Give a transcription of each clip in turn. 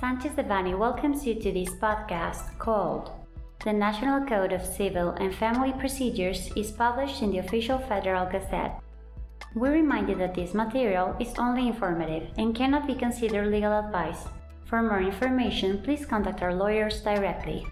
Sanchez Devanny welcomes you to this podcast called The National Code of Civil and Family Procedures is published in the official Federal Gazette. We remind you that this material is only informative and cannot be considered legal advice. For more information, please contact our lawyers directly.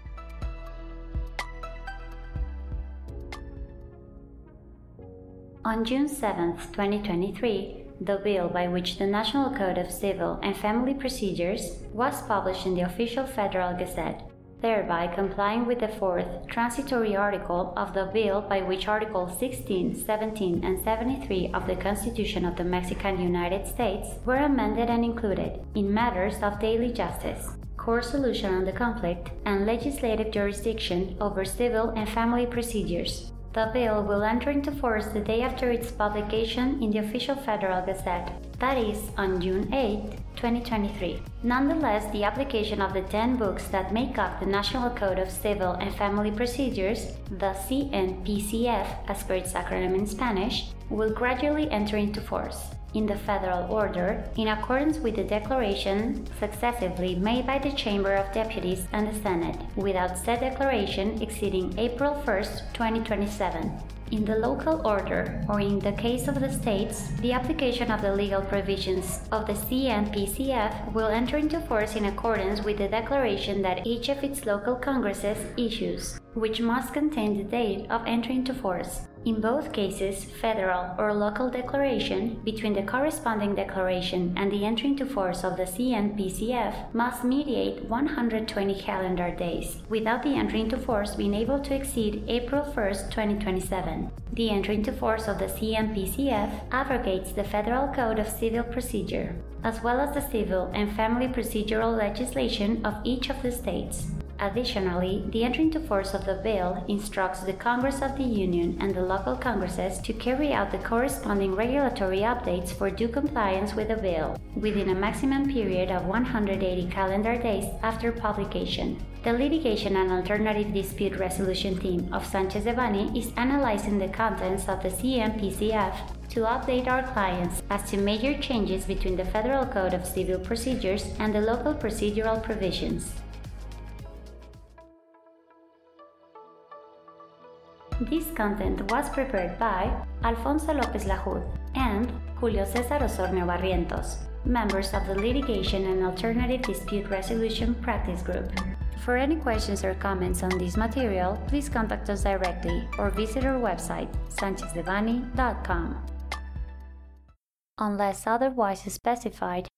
On June 7, 2023, the bill by which the National Code of Civil and Family Procedures was published in the official Federal Gazette, thereby complying with the fourth transitory article of the bill by which Articles 16, 17, and 73 of the Constitution of the Mexican United States were amended and included in matters of daily justice, court solution on the conflict, and legislative jurisdiction over civil and family procedures. The bill will enter into force the day after its publication in the official Federal Gazette, that is, on June 8, 2023. Nonetheless, the application of the 10 books that make up the National Code of Civil and Family Procedures, the CNPCF as per its acronym in Spanish, will gradually enter into force in the federal order in accordance with the declaration successively made by the Chamber of Deputies and the Senate, without said declaration exceeding April 1, 2027. In the local order, or in the case of the states, the application of the legal provisions of the CNPCF will enter into force in accordance with the declaration that each of its local congresses issues, which must contain the date of entry into force. In both cases, federal or local declaration between the corresponding declaration and the entry into force of the CNPCF must mediate 120 calendar days, without the entry into force being able to exceed April 1, 2027. The entry into force of the CNPCF abrogates the Federal Code of Civil Procedure, as well as the civil and family procedural legislation of each of the states. Additionally, the entry into force of the bill instructs the Congress of the Union and the local Congresses to carry out the corresponding regulatory updates for due compliance with the bill within a maximum period of 180 calendar days after publication. The Litigation and Alternative Dispute Resolution team of Sanchez Devanny is analyzing the contents of the CNPCF to update our clients as to major changes between the Federal Code of Civil Procedures and the local procedural provisions. This content was prepared by Alfonso Lopez Lajud and Julio César Osornio Barrientos, members of the Litigation and Alternative Dispute Resolution Practice Group. For any questions or comments on this material, please contact us directly or visit our website, sanchezdevanny.com. Unless otherwise specified,